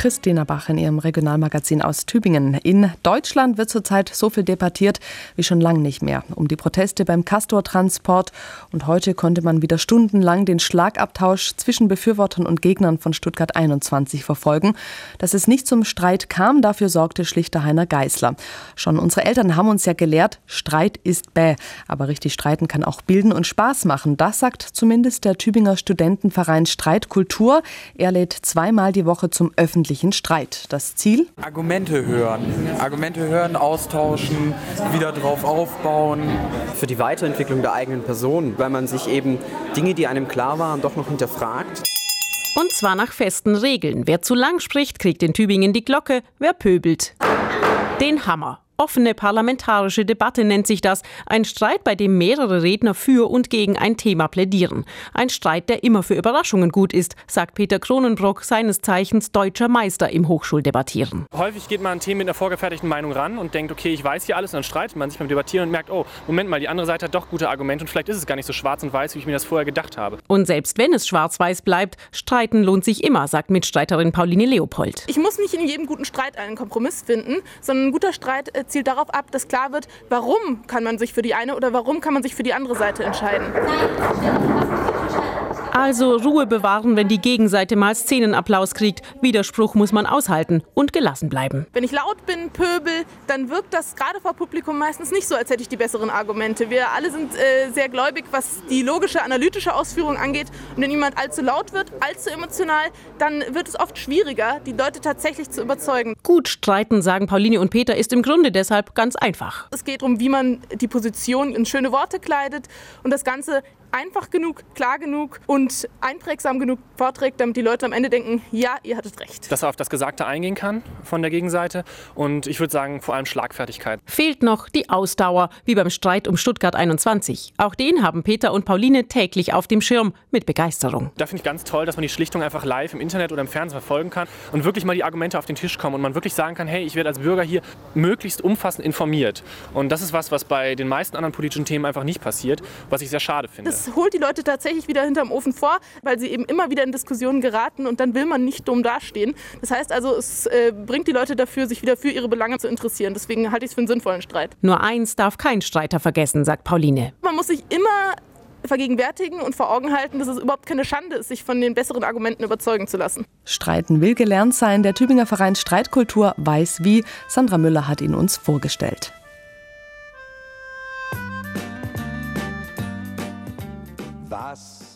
Christina Bach in ihrem Regionalmagazin aus Tübingen. In Deutschland wird zurzeit so viel debattiert wie schon lange nicht mehr um die Proteste beim Castor-Transport. Und heute konnte man wieder stundenlang den Schlagabtausch zwischen Befürwortern und Gegnern von Stuttgart 21 verfolgen. Dass es nicht zum Streit kam, dafür sorgte schlichter Heiner Geißler. Schon unsere Eltern haben uns ja gelehrt, Streit ist bäh. Aber richtig streiten kann auch bilden und Spaß machen. Das sagt zumindest der Tübinger Studentenverein Streitkultur. Er lädt zweimal die Woche zum öffentlichen Streit. Das Ziel? Argumente hören. Argumente hören, austauschen, wieder drauf aufbauen. Für die Weiterentwicklung der eigenen Person, weil man sich eben Dinge, die einem klar waren, doch noch hinterfragt. Und zwar nach festen Regeln. Wer zu lang spricht, kriegt in Tübingen die Glocke, wer pöbelt. Den Hammer. Offene parlamentarische Debatte nennt sich das. Ein Streit, bei dem mehrere Redner für und gegen ein Thema plädieren. Ein Streit, der immer für Überraschungen gut ist, sagt Peter Kronenbrock, seines Zeichens deutscher Meister im Hochschuldebattieren. Häufig geht man an Themen mit einer vorgefertigten Meinung ran und denkt, okay, ich weiß hier alles und dann streitet man sich beim Debattieren und merkt, oh, Moment mal, die andere Seite hat doch gute Argumente und vielleicht ist es gar nicht so schwarz und weiß, wie ich mir das vorher gedacht habe. Und selbst wenn es schwarz-weiß bleibt, streiten lohnt sich immer, sagt Mitstreiterin Pauline Leopold. Ich muss nicht in jedem guten Streit einen Kompromiss finden, sondern ein guter Streit äh, zielt darauf ab, dass klar wird, warum kann man sich für die eine oder warum kann man sich für die andere Seite entscheiden. Also Ruhe bewahren, wenn die Gegenseite mal Szenenapplaus kriegt. Widerspruch muss man aushalten und gelassen bleiben. Wenn ich laut bin, pöbel, dann wirkt das gerade vor Publikum meistens nicht so, als hätte ich die besseren Argumente. Wir alle sind äh, sehr gläubig, was die logische, analytische Ausführung angeht. Und wenn jemand allzu laut wird, allzu emotional, dann wird es oft schwieriger, die Leute tatsächlich zu überzeugen. Gut streiten, sagen Pauline und Peter, ist im Grunde deshalb ganz einfach. Es geht darum, wie man die Position in schöne Worte kleidet und das Ganze einfach genug, klar genug und einprägsam genug vorträgt, damit die Leute am Ende denken, ja, ihr hattet recht. Dass er auf das Gesagte eingehen kann von der Gegenseite und ich würde sagen vor allem Schlagfertigkeit. Fehlt noch die Ausdauer, wie beim Streit um Stuttgart 21. Auch den haben Peter und Pauline täglich auf dem Schirm mit Begeisterung. Da finde ich ganz toll, dass man die Schlichtung einfach live im Internet oder im Fernsehen verfolgen kann und wirklich mal die Argumente auf den Tisch kommen und man wirklich sagen kann, hey, ich werde als Bürger hier möglichst umfassend informiert. Und das ist was, was bei den meisten anderen politischen Themen einfach nicht passiert, was ich sehr schade finde. Das holt die Leute tatsächlich wieder hinterm Ofen vor, weil sie eben immer wieder in Diskussionen geraten und dann will man nicht dumm dastehen. Das heißt also, es äh, bringt die Leute dafür, sich wieder für ihre Belange zu interessieren. Deswegen halte ich es für einen sinnvollen Streit. Nur eins darf kein Streiter vergessen, sagt Pauline. Man muss sich immer vergegenwärtigen und vor Augen halten, dass es überhaupt keine Schande ist, sich von den besseren Argumenten überzeugen zu lassen. Streiten will gelernt sein. Der Tübinger Verein Streitkultur weiß wie. Sandra Müller hat ihn uns vorgestellt. Thus